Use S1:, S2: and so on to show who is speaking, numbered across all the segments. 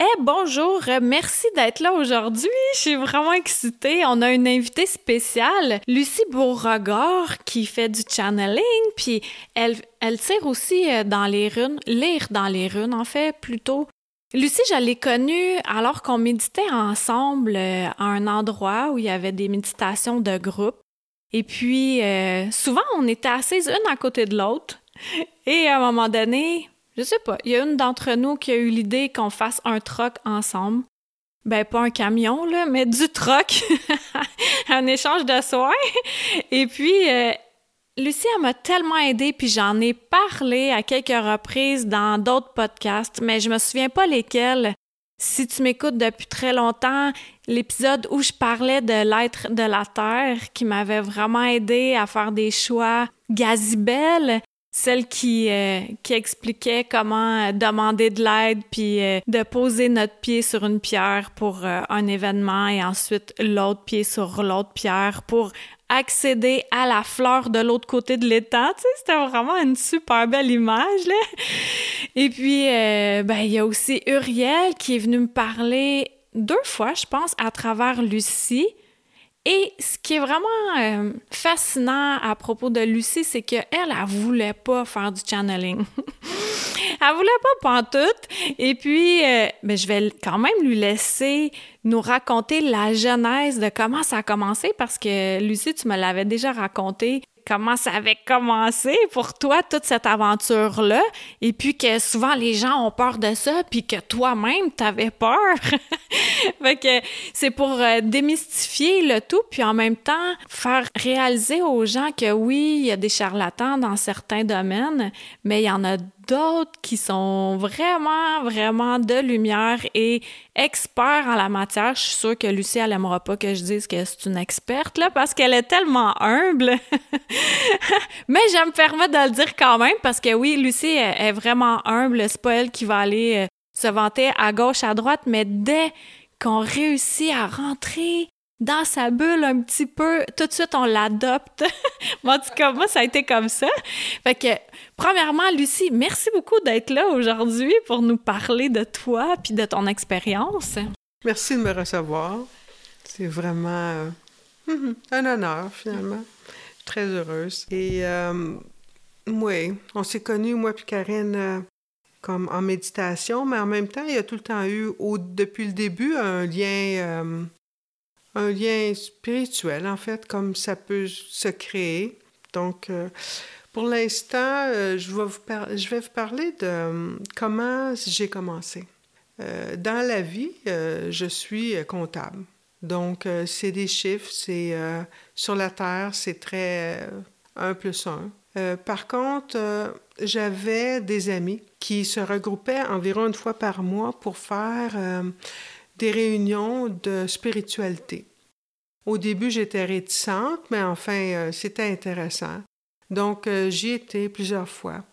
S1: Eh bonjour, merci d'être là aujourd'hui. Je suis vraiment excitée. On a une invitée spéciale, Lucie Beauregard, qui fait du channeling, puis elle, elle tire aussi euh, dans les runes, lire dans les runes en fait plutôt. Lucie, je l'ai connue alors qu'on méditait ensemble euh, à un endroit où il y avait des méditations de groupe. Et puis, euh, souvent, on était assises une à côté de l'autre. Et à un moment donné, je sais pas, il y a une d'entre nous qui a eu l'idée qu'on fasse un troc ensemble. Ben, pas un camion, là, mais du troc. un échange de soins. Et puis, euh, Lucie, elle m'a tellement aidée, puis j'en ai parlé à quelques reprises dans d'autres podcasts, mais je me souviens pas lesquels. Si tu m'écoutes depuis très longtemps, l'épisode où je parlais de l'être de la Terre, qui m'avait vraiment aidé à faire des choix, Gazibel, celle qui, euh, qui expliquait comment euh, demander de l'aide puis euh, de poser notre pied sur une pierre pour un événement et ensuite l'autre pied sur l'autre pierre pour accéder à la fleur de l'autre côté de l'étang. C'était vraiment une super belle image, là. Et puis, ben, il y a aussi Uriel qui est venu me parler deux fois, je pense, à travers Lucie et ce qui est vraiment euh, fascinant à propos de Lucie, c'est qu'elle, elle, voulait pas faire du channeling. elle voulait pas pantoute. Et puis, euh, ben, je vais quand même lui laisser nous raconter la genèse de comment ça a commencé parce que Lucie, tu me l'avais déjà raconté comment ça avait commencé pour toi, toute cette aventure-là, et puis que souvent les gens ont peur de ça, puis que toi-même, t'avais peur. fait que c'est pour euh, démystifier le tout, puis en même temps faire réaliser aux gens que oui, il y a des charlatans dans certains domaines, mais il y en a d'autres qui sont vraiment, vraiment de lumière et experts en la matière. Je suis sûre que Lucie, elle aimera pas que je dise que c'est une experte, là, parce qu'elle est tellement humble. Mais je me permets de le dire quand même, parce que oui, Lucie est, vraiment humble. C'est pas elle qui va aller euh, se vanter à gauche, à droite, mais dès qu'on réussit à rentrer dans sa bulle un petit peu, tout de suite on l'adopte. en tout cas, moi, ça a été comme ça. Fait que, premièrement, Lucie, merci beaucoup d'être là aujourd'hui pour nous parler de toi puis de ton expérience.
S2: Merci de me recevoir. C'est vraiment euh, un honneur, finalement. Très heureuse. Et euh, oui, on s'est connus, moi puis Karine, euh, comme en méditation, mais en même temps, il y a tout le temps eu, depuis le début, un lien un lien spirituel, en fait, comme ça peut se créer. Donc, euh, pour l'instant, euh, je, vais vous parler de euh, comment j'ai commencé. dans la vie, je suis comptable. Donc, c'est des chiffres, c'est sur la Terre, c'est très 1 plus 1. par contre, j'avais des amis qui se regroupaient environ une fois par mois pour faire des réunions de spiritualité. Au début, j'étais réticente, mais enfin, euh, c'était intéressant. Donc, euh, j'y étais plusieurs fois.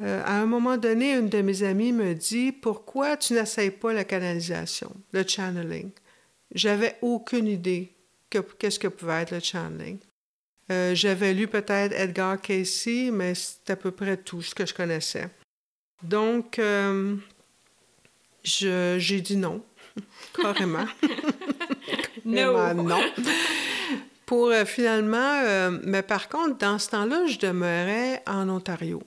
S2: Euh, à un moment donné, une de mes amies me dit Pourquoi tu n'essayes pas la canalisation, le channeling J'avais aucune idée qu'est-ce que pouvait être le channeling. J'avais lu peut-être Edgar Casey, mais c'est à peu près tout ce que je connaissais. Donc, j'ai dit non, carrément.
S1: non.
S2: non. Pour euh, finalement, euh, mais par contre, dans ce temps-là, je demeurais en Ontario,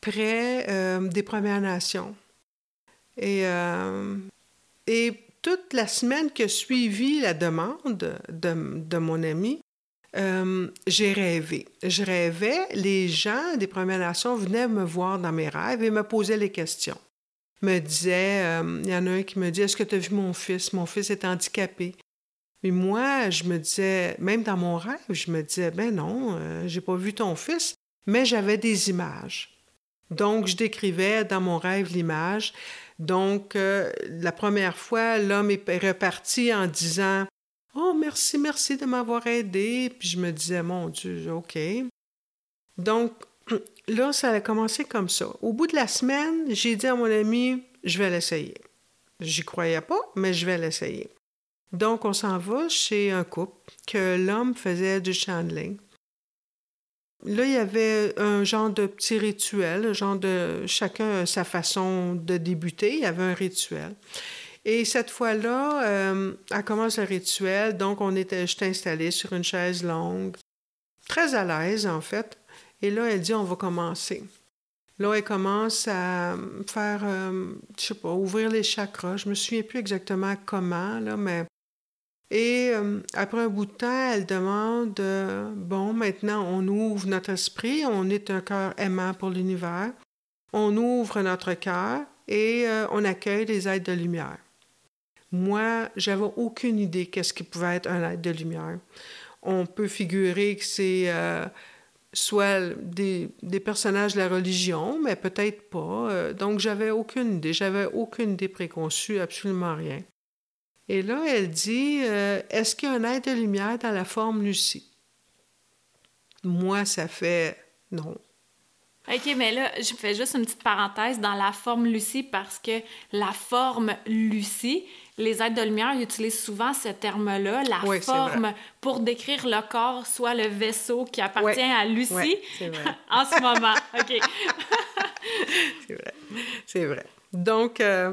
S2: près euh, des Premières Nations. Et, et toute la semaine qui a suivi la demande de, de mon ami, j'ai rêvé. Je rêvais, les gens des Premières Nations venaient me voir dans mes rêves et me posaient les questions. Me disaient, il y en a un qui me dit, est-ce que tu as vu mon fils? Mon fils est handicapé. Mais moi, je me disais, même dans mon rêve, je me disais, ben non, euh, j'ai pas vu ton fils, mais j'avais des images. Donc, je décrivais dans mon rêve l'image Donc, euh, la première fois, l'homme est reparti en disant Oh, merci, merci de m'avoir aidé. Puis je me disais, mon Dieu, OK. Donc, là, ça a commencé comme ça. Au bout de la semaine, j'ai dit à mon ami, je vais l'essayer. J'y croyais pas, mais je vais l'essayer. Donc, on s'en va chez un couple que l'homme faisait du channeling. Là, il y avait un genre de petit rituel, un genre de chacun sa façon de débuter. Il y avait un rituel. Et cette fois-là, euh, elle commence le rituel. Donc, on était, j'étais installée sur une chaise longue, très à l'aise en fait. Et là, elle dit, on va commencer. Là, elle commence à faire, euh, je sais pas, ouvrir les chakras. Je me souviens plus exactement comment, là, mais et euh, après un bout de temps, elle demande euh, Bon, maintenant, on ouvre notre esprit, on est un cœur aimant pour l'univers, on ouvre notre cœur et euh, on accueille les êtres de lumière. Moi, j'avais aucune idée qu'est-ce qui pouvait être un être de lumière. On peut figurer que c'est soit des, personnages de la religion, mais peut-être pas. donc, j'avais aucune idée. J'avais aucune idée préconçue, absolument rien. Et là, elle dit euh, Est-ce qu'il y a un être de lumière dans la forme Lucie? Moi, ça fait non.
S1: OK, mais là, je fais juste une petite parenthèse dans la forme Lucie parce que la forme Lucie, les êtres de lumière utilisent souvent ce terme-là, la forme, pour décrire le corps, soit le vaisseau qui appartient à Lucie vrai. en ce moment. OK.
S2: c'est vrai. C'est vrai. Donc, euh,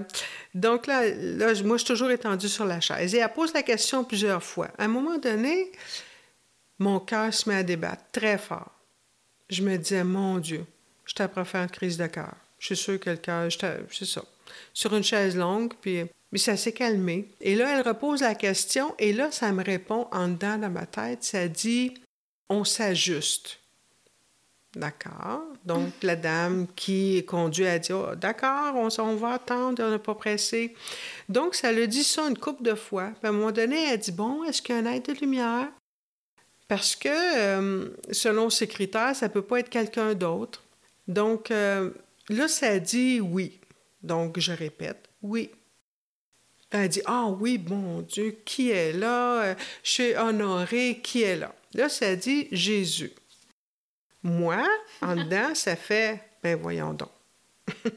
S2: donc là, là, moi, je suis toujours étendue sur la chaise. Et elle pose la question plusieurs fois. À un moment donné, mon cœur se met à débattre très fort. Je me disais, mon Dieu, je t'apprends faire une crise de cœur. Je suis sûre que le cœur, c'est ça. Sur une chaise longue, puis. Mais ça s'est calmé. Et là, elle repose la question, et là, ça me répond en dedans dans ma tête. Ça dit on s'ajuste. D'accord. Donc, la dame qui conduit a dit oh, D'accord, on, on, va attendre, on n'est pas pressé. Donc, ça le dit ça une couple de fois. Puis à un moment donné, elle dit Bon, est-ce qu'il y a un être de lumière? Parce que, euh, selon ses critères, ça ne peut pas être quelqu'un d'autre. Donc, euh, là, ça dit oui. Donc, je répète Oui. Elle dit Ah oui, bon Dieu, qui est là? Je suis honorée, qui est là Là, ça dit Jésus. Moi, en dedans, ça fait, ben voyons donc.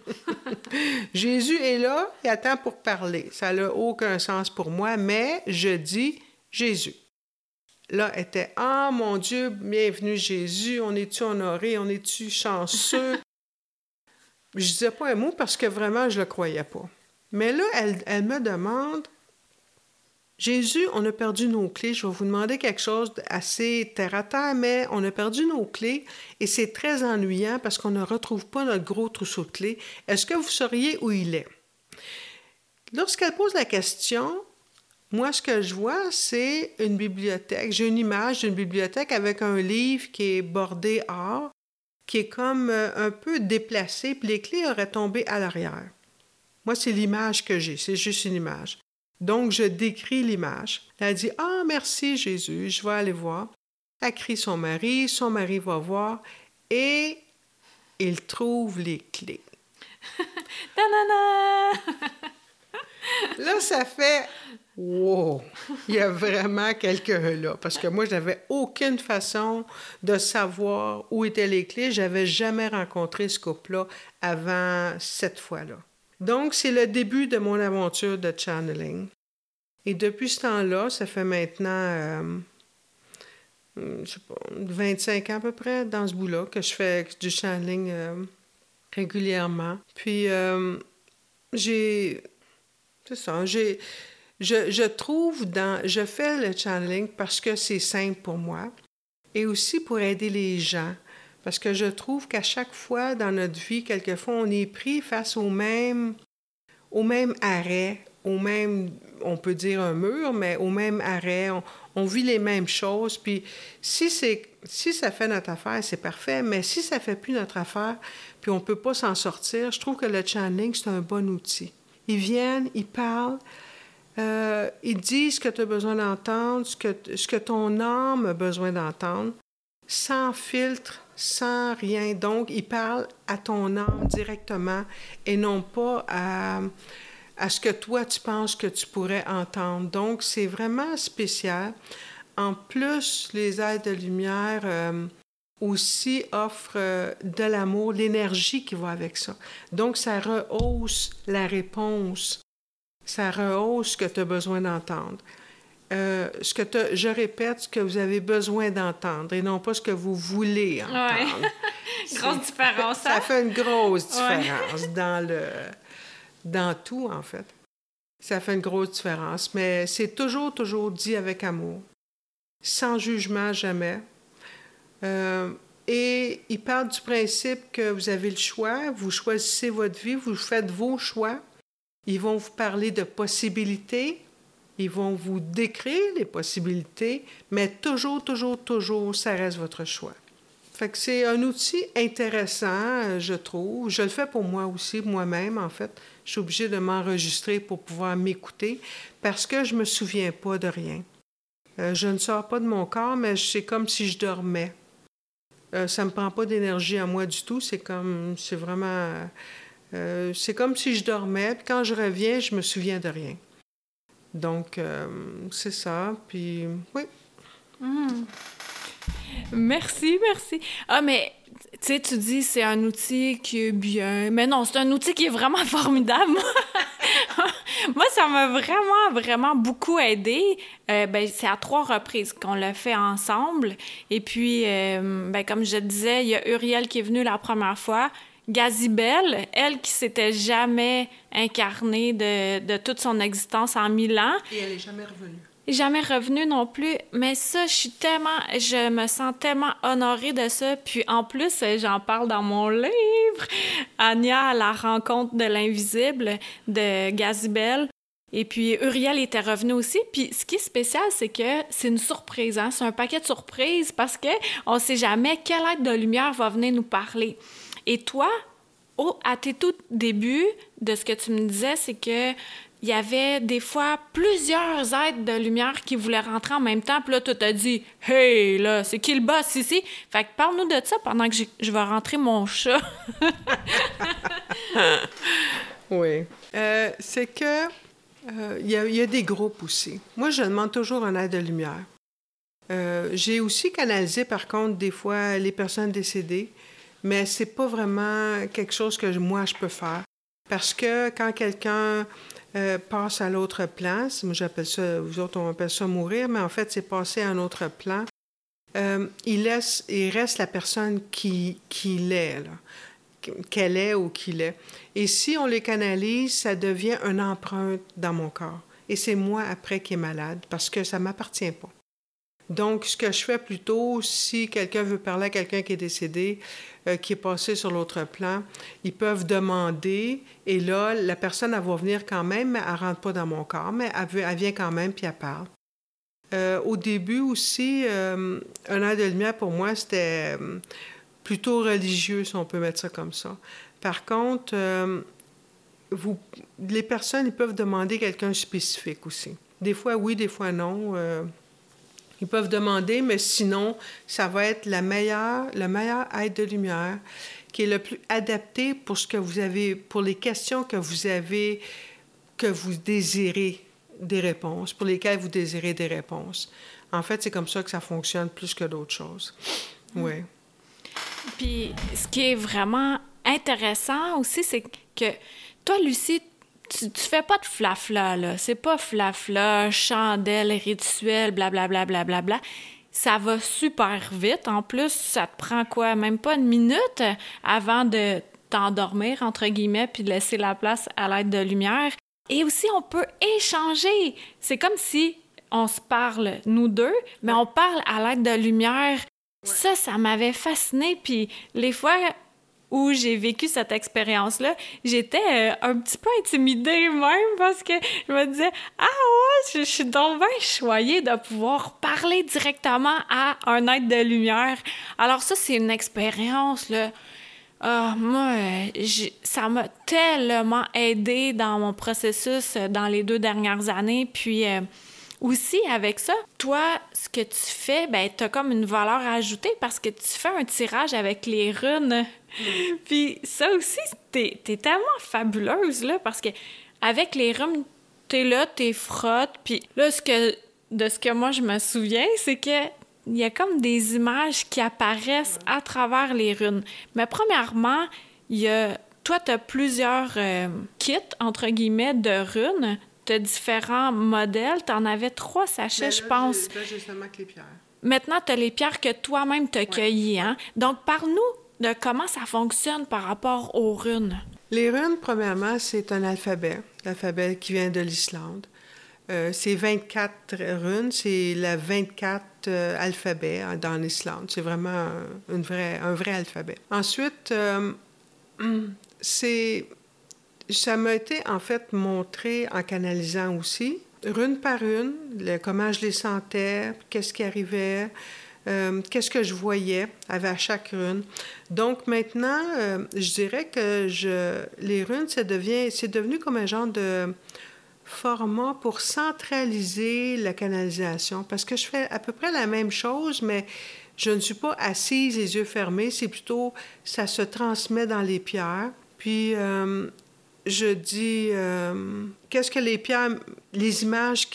S2: Jésus est là, il attend pour parler. Ça n'a aucun sens pour moi, mais je dis Jésus. Là, était Ah mon Dieu, bienvenue Jésus, on est-tu honoré, on est-tu chanceux? je disais pas un mot parce que vraiment, je le croyais pas. Mais là, elle, me demande Jésus, on a perdu nos clés. Je vais vous demander quelque chose d'assez terre à terre, mais on a perdu nos clés et c'est très ennuyant parce qu'on ne retrouve pas notre gros trousseau de clés. Est-ce que vous sauriez où il est? Lorsqu'elle pose la question, moi, ce que je vois, c'est une bibliothèque. J'ai une image d'une bibliothèque avec un livre qui est bordé or, qui est comme euh, un peu déplacé, puis les clés auraient tombé à l'arrière. Moi, c'est l'image que j'ai, c'est juste une image. Donc, je décris l'image. Elle dit Ah, merci Jésus, je vais aller voir. Elle crie son mari, son mari va voir et il trouve les clés. là, ça fait Wow! Il y a vraiment quelqu'un là. Parce que moi, je n'avais aucune façon de savoir où étaient les clés. Je n'avais jamais rencontré ce couple-là avant cette fois-là. Donc, c'est le début de mon aventure de channeling. Et depuis ce temps-là, ça fait maintenant, euh, je sais pas, 25 ans à peu près dans ce bout-là que je fais du channeling euh, régulièrement. Puis, euh, j'ai. C'est ça, j'ai. Je, je, trouve dans. Je fais le channeling parce que c'est simple pour moi et aussi pour aider les gens. Parce que je trouve qu'à chaque fois dans notre vie, quelquefois, on est pris face au même, au même arrêt, au même, on peut dire un mur, mais au même arrêt. On, vit les mêmes choses. Puis si, si ça fait notre affaire, c'est parfait. Mais si ça fait plus notre affaire, puis on ne peut pas s'en sortir, je trouve que le channeling, c'est un bon outil. Ils viennent, ils parlent, euh, ils disent ce que tu as besoin d'entendre, ce que, ce que ton âme a besoin d'entendre, sans filtre, sans rien. Donc, il parle à ton âme directement et non pas à, à ce que toi, tu penses que tu pourrais entendre. Donc, c'est vraiment spécial. En plus, les aides de lumière euh, aussi offrent euh, de l'amour, l'énergie qui va avec ça. Donc, ça rehausse la réponse. Ça rehausse ce que tu as besoin d'entendre. Euh, ce que je répète, ce que vous avez besoin d'entendre et non pas ce que vous voulez entendre.
S1: grosse différence.
S2: Ça, ça hein? fait une grosse différence dans le dans tout en fait. Ça fait une grosse différence, mais c'est toujours toujours dit avec amour, sans jugement jamais. Euh, et il parle du principe que vous avez le choix, vous choisissez votre vie, vous faites vos choix. Ils vont vous parler de possibilités, ils vont vous décrire les possibilités, mais toujours, toujours, toujours, ça reste votre choix. Fait c'est un outil intéressant, je trouve. Je le fais pour moi aussi, moi-même, en fait. Je suis obligée de m'enregistrer pour pouvoir m'écouter parce que je me souviens pas de rien. Euh, je ne sors pas de mon corps, mais c'est comme si je dormais. Euh, ça me prend pas d'énergie à moi du tout. C'est comme, c'est vraiment, euh, c'est comme si je dormais. Puis quand je reviens, je me souviens de rien. Donc, euh, c'est ça. Puis, oui.
S1: Hmm. Merci, merci. Ah, mais tu sais, tu dis c'est un outil qui est bien. Mais non, c'est un outil qui est vraiment formidable. Moi, ça m'a vraiment, vraiment beaucoup aidé. Euh, ben, c'est à trois reprises qu'on l'a fait ensemble. Et puis, euh, ben, comme je disais, il y a Uriel qui est venu la première fois. Gazibel, elle qui s'était jamais incarnée de, de, toute son existence en mille ans.
S2: Et elle est jamais revenue.
S1: Jamais revenue non plus. Mais ça, je suis tellement, je me sens tellement honorée de ça. Puis en plus, j'en parle dans mon livre. Anya, la rencontre de l'invisible de Gazibel. Et puis Uriel était revenu aussi. Puis ce qui est spécial, c'est que c'est une surprise. Hein? C'est un paquet de surprises parce que on sait jamais quelle aide de lumière va venir nous parler. Et toi, à tes tout débuts, de ce que tu me disais, c'est que il y avait des fois plusieurs aides de lumière qui voulaient rentrer en même temps. Puis là, tu t'as dit « Hey, là, c'est qui le boss ici? » Fait que parle-nous de ça pendant que je vais rentrer mon chat.
S2: oui. Euh, c'est que euh, il y, y, a des groupes aussi. Moi, je demande toujours un aide de lumière. Euh, J'ai aussi canalisé, par contre, des fois, les personnes décédées mais c'est pas vraiment quelque chose que moi je peux faire. Parce que quand quelqu'un euh, passe à l'autre plan, j'appelle ça, vous autres on appelle ça mourir, mais en fait c'est passer à un autre plan, euh, il, laisse, il reste la personne qui, qui l'est, qu'elle est ou qu'il est. Et si on les canalise, ça devient une empreinte dans mon corps. Et c'est moi après qui est malade parce que ça m'appartient pas. Donc, ce que je fais plutôt, si quelqu'un veut parler à quelqu'un qui est décédé, euh, qui est passé sur l'autre plan, ils peuvent demander, et là, la personne, elle va venir quand même, mais elle ne rentre pas dans mon corps, mais elle, vient quand même, puis elle parle. Euh, au début aussi, euh, un air de lumière, pour moi, c'était plutôt religieux, si on peut mettre ça comme ça. Par contre, vous, les personnes, ils peuvent demander quelqu'un spécifique aussi. Des fois, oui, des fois, non. Ils peuvent demander, mais sinon, ça va être la meilleure, la meilleure aide de lumière qui est le plus adapté pour ce que vous avez, pour les questions que vous avez, que vous désirez des réponses, pour lesquelles vous désirez des réponses. En fait, c'est comme ça que ça fonctionne plus que d'autres choses. Mm. Oui.
S1: Puis, ce qui est vraiment intéressant aussi, c'est que toi, Lucie, tu, tu fais pas de flafla, là. C'est pas flafla, chandelle, rituel, blablabla, blablabla. Bla, bla, bla. Ça va super vite. En plus, ça te prend quoi? Même pas une minute avant de t'endormir, entre guillemets, puis de laisser la place à l'aide de lumière. Et aussi, on peut échanger. C'est comme si on se parle, nous deux, mais on parle à l'aide de lumière. Ça, ça m'avait fasciné. Puis les fois, où j'ai vécu cette expérience-là, j'étais euh, un petit peu intimidée même parce que je me disais Ah ouais, je, suis donc bien choyée de pouvoir parler directement à un être de lumière. Alors ça, c'est une expérience, là. Ah, moi, ça m'a tellement aidé dans mon processus euh, dans les deux dernières années. Puis, euh, aussi, avec ça, toi, ce que tu fais, ben, t'as comme une valeur ajoutée parce que tu fais un tirage avec les runes. Puis ça aussi, t'es es tellement fabuleuse, là, parce que avec les runes, t'es là, t'es frottes, puis là, ce que, de ce que moi je me souviens, c'est que il y a comme des images qui apparaissent à travers les runes. Mais premièrement, il y a toi, tu as plusieurs euh, kits, entre guillemets, de runes. Tu as différents modèles. Tu en avais trois sachets,
S2: Mais
S1: je pense.
S2: Là, j'ai seulement que les pierres.
S1: Maintenant, tu as les pierres que toi-même tu as cueillies. Hein? Donc, parle-nous de comment ça fonctionne par rapport aux runes?
S2: Les runes, premièrement, c'est un alphabet, l'alphabet qui vient de l'Islande. Euh, c'est 24 runes, c'est la 24 euh, alphabets hein, dans l'Islande. C'est vraiment un, vrai alphabet. Ensuite, euh, ça m'a été en fait montré en canalisant aussi, rune par une, le- comment je les sentais, qu'est-ce qui arrivait, euh, qu'est-ce que je voyais? Avec chaque rune. Donc maintenant, euh, je dirais que je, les runes, c'est devenu comme un genre de format pour centraliser la canalisation, parce que je fais à peu près la même chose, mais je ne suis pas assise les yeux fermés, c'est plutôt ça se transmet dans les pierres. Puis euh, je dis euh, qu'est-ce que les pierres, les images,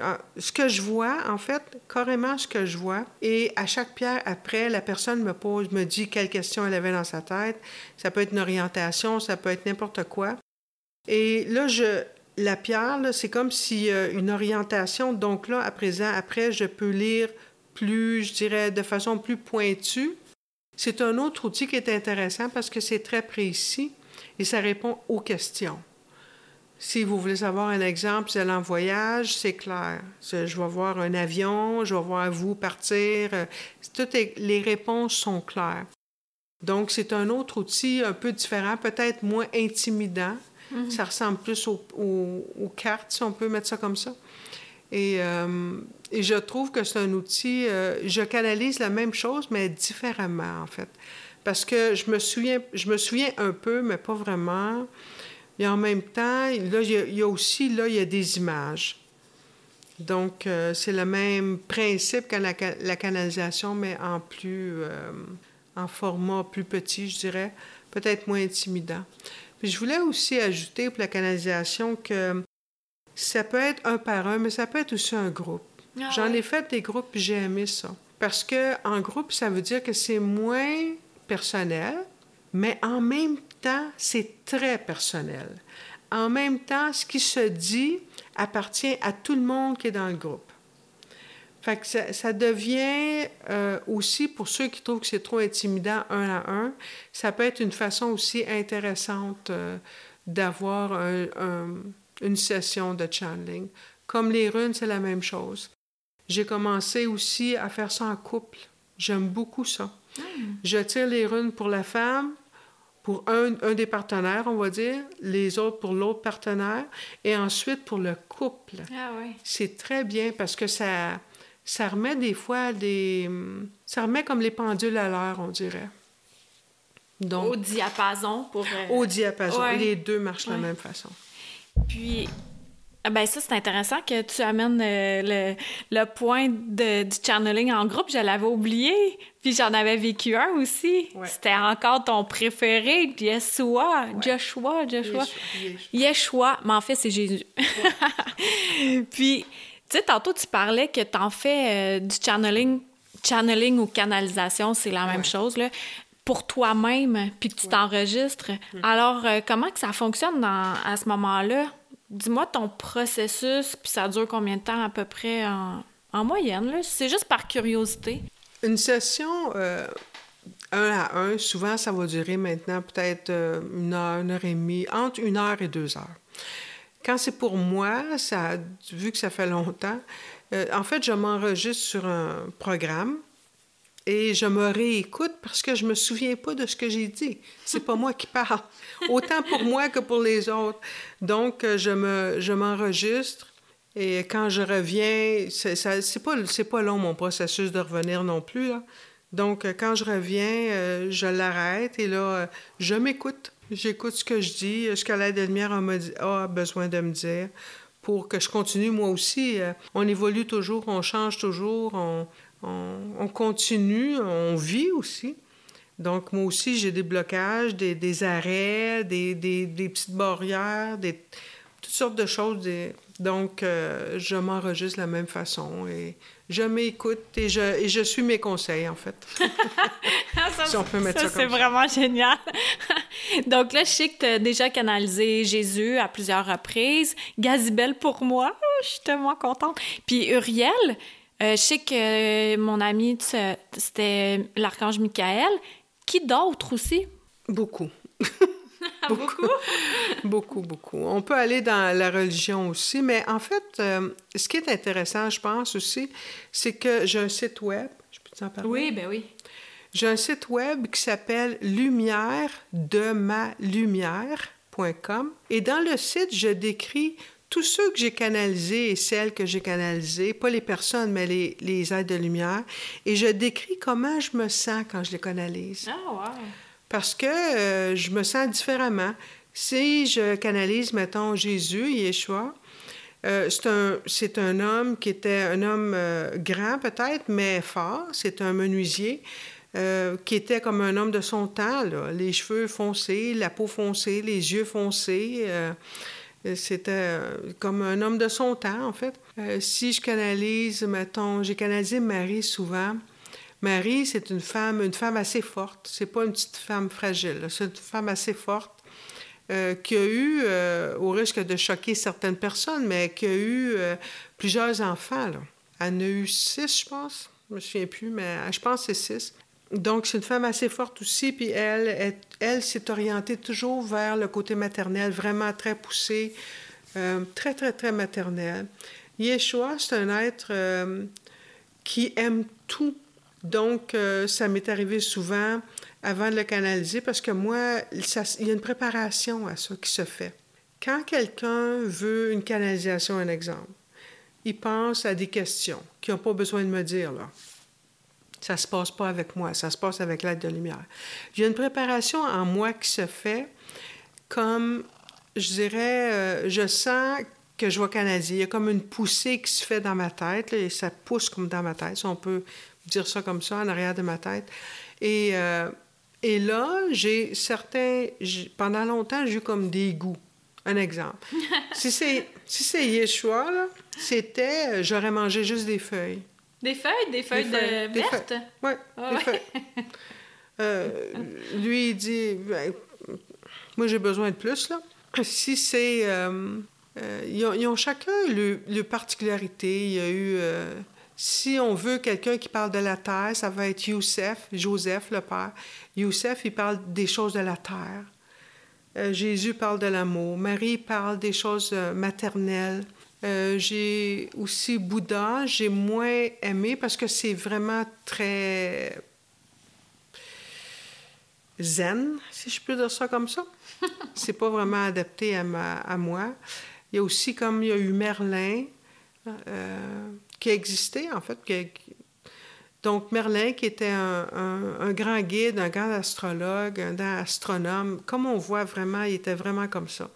S2: ah, ce que je vois, en fait, carrément ce que je vois. Et à chaque pierre, après, la personne me pose, me dit quelle question elle avait dans sa tête. Ça peut être une orientation, ça peut être n'importe quoi. Et là, je, la pierre, c'est comme si euh, une orientation. Donc là, à présent, après, je peux lire plus, je dirais, de façon plus pointue. C'est un autre outil qui est intéressant parce que c'est très précis et ça répond aux questions. Si vous voulez savoir un exemple, vous allez en voyage, c'est clair. Je vais voir un avion, je vais voir vous partir. euh, Toutes les- réponses sont claires. Donc, c'est un autre outil un peu différent, peut-être moins intimidant. Ça ressemble plus au- au- aux cartes, si on peut mettre ça comme ça. Et, euh, et je trouve que c'est un outil, euh, je canalise la même chose, mais différemment, en fait. Parce que je me souviens, je me souviens un peu, mais pas vraiment. Et en même temps, là, il y a, il y a aussi, là, il y a des images. Donc, euh, c'est le même principe que la, ca- la canalisation, mais en plus, euh, en format plus petit, je dirais, peut-être moins intimidant. Puis je voulais aussi ajouter pour la canalisation que ça peut être un par un, mais ça peut être aussi un groupe.
S1: Ah
S2: J'en
S1: ouais.
S2: ai fait des groupes, j'ai aimé ça. Parce que en groupe, ça veut dire que c'est moins personnel, mais en même temps, c'est très personnel. En même temps, ce qui se dit appartient à tout le monde qui est dans le groupe. Fait que ça, devient euh, aussi, pour ceux qui trouvent que c'est trop intimidant un à un, ça peut être une façon aussi intéressante euh, d'avoir un- un- une session de channeling. Comme les runes, c'est la même chose. J'ai commencé aussi à faire ça en couple. J'aime beaucoup ça. Je tire les runes pour la femme, pour un, un des partenaires, on va dire, les autres pour l'autre partenaire, et ensuite pour le couple.
S1: Ah ouais.
S2: C'est très bien parce que ça, ça remet des fois des... Ça remet comme les pendules à l'heure, on dirait. Donc,
S1: Au diapason pour. euh,
S2: au diapason,
S1: ouais.
S2: les deux marchent de
S1: Ouais.
S2: la même façon.
S1: Puis, ben ça, c'est intéressant que tu amènes euh, le, le point de, du channeling en groupe. Je l'avais oublié. Puis j'en avais vécu un aussi.
S2: Ouais.
S1: C'était encore ton préféré, Yeshua. Joshua, Joshua. Yeshua, mais en fait, c'est Jésus. Puis, tu sais, tantôt, tu parlais que t'en fais euh, du channeling. Channeling ou canalisation, c'est la même chose, là. Pour toi-même, puis que tu t'enregistres.
S2: Mm.
S1: Alors, euh, comment que ça fonctionne dans- à ce moment-là? Dis-moi ton processus, puis ça dure combien de temps à peu près en, en moyenne, là? C'est juste par curiosité.
S2: Une session euh, un à un, souvent, ça va durer maintenant peut-être euh, une heure, une heure et demie, entre une heure et deux heures. Quand c'est pour moi, vu que ça fait longtemps, euh, en fait, je m'enregistre sur un programme et je me réécoute parce que je me souviens pas de ce que j'ai dit. C'est pas moi qui parle, autant pour moi que pour les autres. Donc, euh, je me, je m'enregistre et quand je reviens, c'est, ça, c'est pas, c'est pas long mon processus de revenir non plus. là. Donc, euh, quand je reviens, euh, je l'arrête et là, euh, je m'écoute. J'écoute ce que je dis, ce que l'aide de lumière a, besoin de me dire pour que je continue moi aussi. Euh, on évolue toujours, on change toujours, on, on, continue, on vit aussi. Donc, moi aussi, j'ai des blocages, des, des arrêts, des, des, des, petites barrières, des, toutes sortes de choses. Donc, euh, je m'enregistre de la même façon et je m'écoute et je, et je suis mes conseils, en fait.
S1: ça, si on peut mettre ça, ça C'est vraiment génial. Donc là, je sais que tu as déjà canalisé Jésus à plusieurs reprises. Gazibel pour moi, oh, je suis tellement contente. Puis Uriel, euh, je sais que mon ami, c'était l'archange Michael. Qui d'autre aussi?
S2: Beaucoup.
S1: beaucoup?
S2: beaucoup, beaucoup. On peut aller dans la religion aussi, mais en fait, euh, ce qui est intéressant, je pense aussi, c'est que j'ai un site web. Je peux t'en parler?
S1: Oui, ben oui.
S2: J'ai un site web qui s'appelle lumière de ma lumière.com et dans le site, je décris tous ceux que j'ai canalisés et celles que j'ai canalisées, pas les personnes, mais les, les aides de lumière, et je décris comment je me sens quand je les canalise.
S1: Ah, wow
S2: parce que euh, je me sens différemment. Si je canalise, mettons, Jésus, Yeshua, euh, c'est un, un, homme qui était un homme euh, grand peut-être, mais fort. C'est un menuisier qui était comme un homme de son temps. Les cheveux foncés, la peau foncée, les yeux foncés. C'était comme un homme de son temps, en fait. si je canalise, mettons, j'ai canalisé Marie souvent. Marie, c'est une femme, une femme assez forte. C'est pas une petite femme fragile. C'est une femme assez forte euh, qui a eu, euh, au risque de choquer certaines personnes, mais qui a eu euh, plusieurs enfants. Elle en a eu six, je pense. Je me souviens plus, mais je pense que c'est six. Donc, c'est une femme assez forte aussi, puis elle, elle, s'est orientée toujours vers le côté maternel, vraiment très poussé, très, très, très maternel. Yeshua, c'est un être qui aime tout donc, euh, ça m'est arrivé souvent avant de le canaliser parce que moi, il y a une préparation à ça qui se fait. Quand quelqu'un veut une canalisation, un exemple, il pense à des questions qui n'ont pas besoin de me dire, là. Ça se passe pas avec moi, ça se passe avec l'aide de lumière. Il y a une préparation en moi qui se fait comme, je dirais, euh, je sens que je vais canaliser. Il y a comme une poussée qui se fait dans ma tête, et ça pousse comme dans ma tête. on peut dire ça comme ça en arrière de ma tête. Et, euh, et là, j'ai certains. Pendant longtemps, j'ai eu comme des goûts. Un exemple. si c'est si c'est Yeshua, c'était euh, j'aurais mangé juste des feuilles.
S1: Des feuilles? Des feuilles, de vertes?
S2: Oui, ah des feuilles. Euh, lui, il dit ben, Moi, j'ai besoin de plus, là. Si c'est. ils, ont, chacun le, le particularité. Il y a eu si on veut quelqu'un qui parle de la terre, ça va être Youssef, Joseph, le père. Youssef, il parle des choses de la terre. Euh, Jésus parle de l'amour. Marie parle des choses euh, maternelles. Euh, j'ai aussi Bouddha, j'ai moins aimé parce que c'est vraiment très zen, si je peux dire ça comme ça. c'est pas vraiment adapté à, ma, à moi. Il y a aussi, comme il y a eu Merlin, qui existait, en fait. Donc, Merlin, qui était un, grand guide, un grand astrologue, un grand astronome, comme on voit vraiment, il était vraiment comme ça.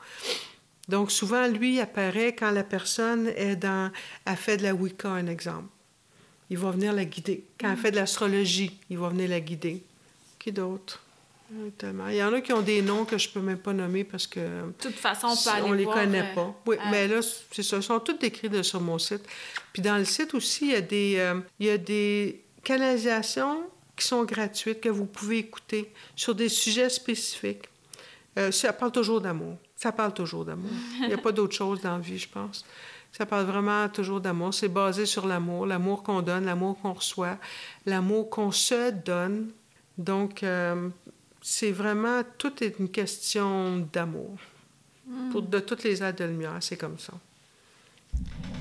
S2: Donc, souvent, lui apparaît quand la personne est dans, a fait de la Wicca, un exemple. Il va venir la guider. Quand elle mm. fait de l'astrologie, il va venir la guider. Qui d'autre? Tellement. Il y en a qui ont des noms que je peux même pas nommer parce que. De
S1: toute façon, on peut aller
S2: On les connaît
S1: euh,
S2: pas. Oui, mais là, c'est ça. Ils sont tous décrits sur mon site. Puis dans le site aussi, il y a des, euh, il y a des canalisations qui sont gratuites que vous pouvez écouter sur des sujets spécifiques. Euh, ça parle toujours d'amour. Ça parle toujours d'amour. Il n'y a pas d'autre chose dans la vie, je pense. Ça parle vraiment toujours d'amour. C'est basé sur l'amour, l'amour qu'on donne, l'amour qu'on reçoit, l'amour qu'on se donne. Donc, c'est vraiment, tout est une question d'amour. Pour de toutes les aides de lumière, c'est comme ça.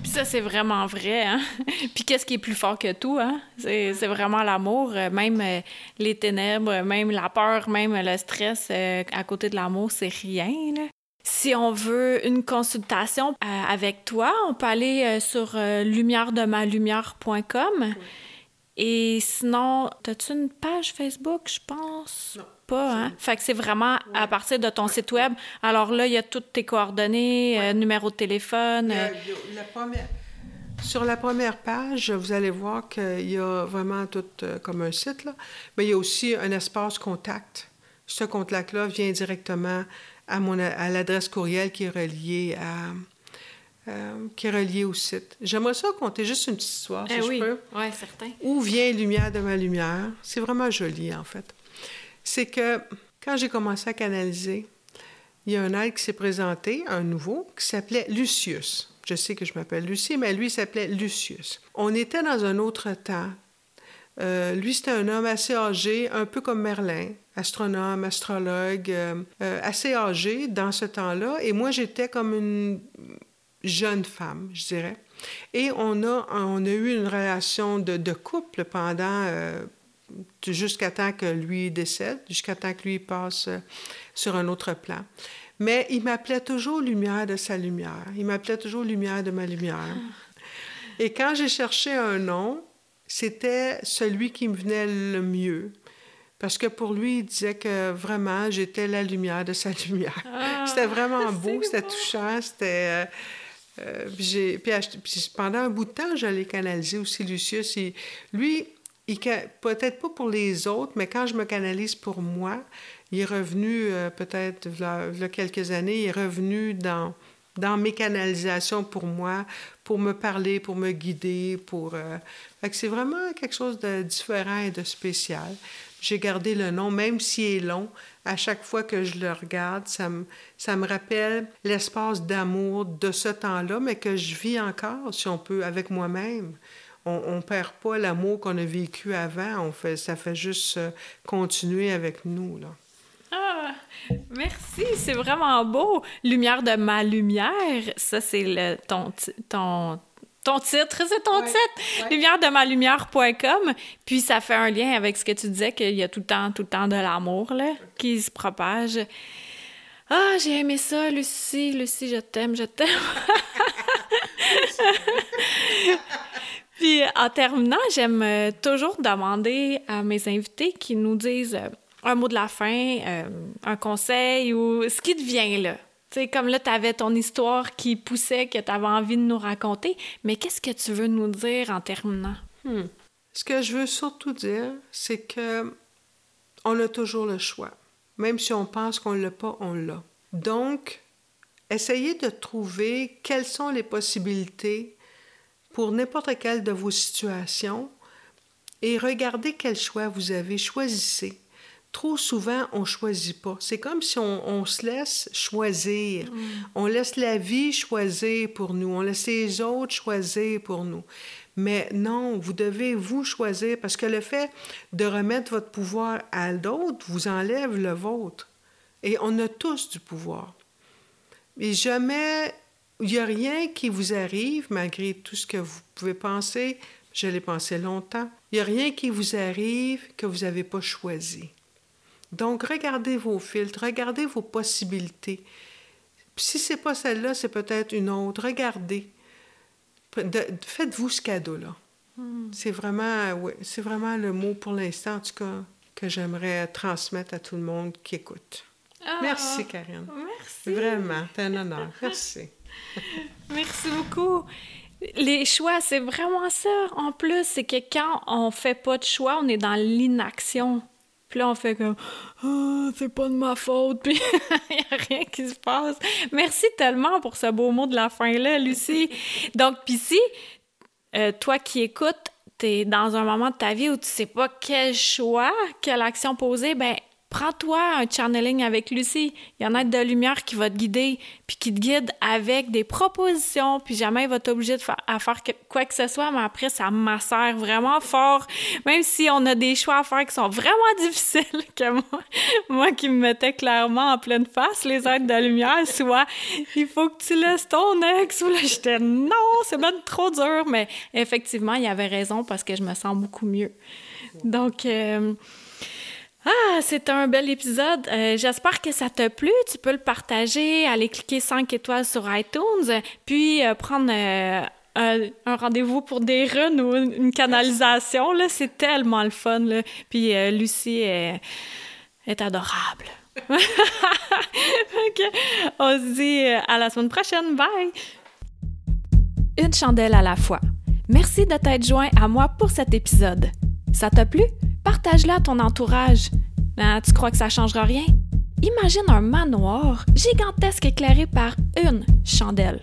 S1: Puis ça, c'est vraiment vrai, hein? Puis qu'est-ce qui est plus fort que tout, hein? C'est, vraiment l'amour, euh, même euh, les ténèbres, même la peur, même le stress, euh, à côté de l'amour, c'est rien, là. Si on veut une consultation avec toi, on peut aller sur lumièredemalumière.com. Et sinon, as-tu une page Facebook, je pense?
S2: Non.
S1: pas, hein? Fait que c'est vraiment à partir de ton site web. Alors là, il y a toutes tes coordonnées, euh, numéro de téléphone. euh,
S2: Sur la première page, vous allez voir qu'il y a vraiment tout euh, comme un site, là. mais il y a aussi un espace contact. Ce contact-là vient directement à, mon, à l'adresse courriel qui est reliée à, euh, qui est au site. J'aimerais ça compter juste une petite histoire, si
S1: eh
S2: je peux.
S1: ouais, certain.
S2: Où vient Lumière de ma lumière? C'est vraiment joli, en fait. C'est que quand j'ai commencé à canaliser, il y a un aide qui s'est présenté, un nouveau, qui s'appelait Lucius. Je sais que je m'appelle Lucie, mais lui s'appelait Lucius. On était dans un autre temps. Euh, lui, c'était un homme assez âgé, un peu comme Merlin, astronome, astrologue, euh, euh, assez âgé dans ce temps-là. Et moi, j'étais comme une jeune femme, je dirais. Et on a, on a eu une relation de, couple pendant, euh, jusqu'à temps que lui décède, jusqu'à temps que lui passe sur un autre plan. Mais il m'appelait toujours lumière de sa lumière. Il m'appelait toujours lumière de ma lumière. Et quand j'ai cherché un nom, c'était celui qui me venait le mieux. Parce que pour lui, il disait que vraiment, j'étais la lumière de sa lumière.
S1: Ah,
S2: c'était vraiment beau, c'était
S1: beau.
S2: touchant, c'était... euh, euh, puis pendant un bout de temps, je l'ai canalisé aussi, Lucius. Il- lui, peut-être pas pour les autres, mais quand je me canalise pour moi, il est revenu, euh, peut-être il y a- quelques années, il est revenu dans, dans mes canalisations pour moi, pour me parler, pour me guider, pour... euh, c'est vraiment quelque chose de différent et de spécial. J'ai gardé le nom, même s'il est long. À chaque fois que je le regarde, ça me, ça me rappelle l'espace d'amour de ce temps-là, mais que je vis encore, si on peut, avec moi-même. On ne perd pas l'amour qu'on a vécu avant. Ça fait juste euh, continuer avec nous. Là.
S1: Ah, merci, c'est vraiment beau. Lumière de ma lumière, ça c'est ton ton ton titre, c'est ton
S2: Ouais,
S1: titre.
S2: ouais.
S1: Lumière de ma lumière.com. Puis ça fait un lien avec ce que tu disais qu'il y a tout le temps tout le temps de l'amour là qui se propage. Ah, j'ai aimé ça, Lucie. Lucie, je t'aime, je t'aime. Puis en terminant, j'aime euh, toujours demander à mes invités qui nous disent euh, un mot de la fin, euh, un conseil ou ce qui te vient là. Comme là, tu avais ton histoire qui poussait, que tu avais envie de nous raconter, mais qu'est-ce que tu veux nous dire en terminant?
S2: Ce que je veux surtout dire, c'est que on a toujours le choix. Même si on pense qu'on ne l'a pas, on l'a. Donc, essayez de trouver quelles sont les possibilités pour n'importe quelle de vos situations et regardez quel choix vous avez. Choisissez. Trop souvent, on ne choisit pas. C'est comme si on, on se laisse choisir. On laisse la vie choisir pour nous. On laisse les autres choisir pour nous. Mais non, vous devez vous choisir parce que le fait de remettre votre pouvoir à d'autres vous enlève le vôtre. Et on a tous du pouvoir. Et jamais, il n'y a rien qui vous arrive, malgré tout ce que vous pouvez penser. Je l'ai pensé longtemps. Il n'y a rien qui vous arrive que vous n'avez pas choisi. Donc, regardez vos filtres, regardez vos possibilités. Puis si c'est pas celle-là, c'est peut-être une autre. Regardez. De- Faites-vous ce cadeau-là. C'est vraiment, c'est vraiment le mot pour l'instant, en tout cas, que j'aimerais transmettre à tout le monde qui écoute.
S1: Ah,
S2: Merci, Karine.
S1: Merci.
S2: Vraiment, c'est un honneur. Merci.
S1: Merci beaucoup. Les choix, c'est vraiment ça. En plus, c'est que quand on fait pas de choix, on est dans l'inaction. Puis là, on fait comme Ah, c'est pas de ma faute, puis il n'y a rien qui se passe. Merci tellement pour ce beau mot de la fin-là, Lucie. Donc, puis si euh, toi qui écoutes, t'es dans un moment de ta vie où tu sais pas quel choix, quelle action poser, ben prends-toi un channeling avec Lucie. Il y en a de lumière qui va te guider, puis qui te guide avec des propositions, puis jamais il va t'obliger à faire quoi que ce soit, mais après, ça m'assère vraiment fort. Même si on a des choix à faire qui sont vraiment difficiles, que moi, moi qui me mettais clairement en pleine face, les aides de lumière, soit il faut que tu laisses ton ex, ou là, j'étais non, c'est même trop dur, mais effectivement, il avait raison parce que je me sens beaucoup mieux. Donc, euh, ah, c'est un bel épisode. Euh, J'espère que ça t'a plu. Tu peux le partager, aller cliquer 5 étoiles sur iTunes, puis euh, prendre euh, un, rendez-vous pour des runs ou une, canalisation. C'est tellement le fun. Puis Lucie est, adorable. OK. On se dit à la semaine prochaine. Bye! Une chandelle à la fois. Merci de t'être joint à moi pour cet épisode. Ça t'a plu? Partage-le à ton entourage. Ben, tu crois que ça changera rien? Imagine un manoir gigantesque éclairé par une chandelle.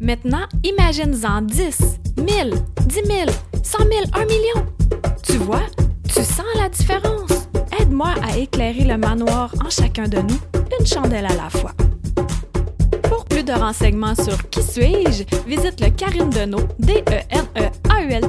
S1: Maintenant, imagine-en 10, 1000, 10 000, 100 000, 1 million. Tu vois? Tu sens la différence? Aide-moi à éclairer le manoir en chacun de nous, une chandelle à la fois. Pour plus de renseignements sur Qui suis-je, visite le Karine Deneau, d n a u l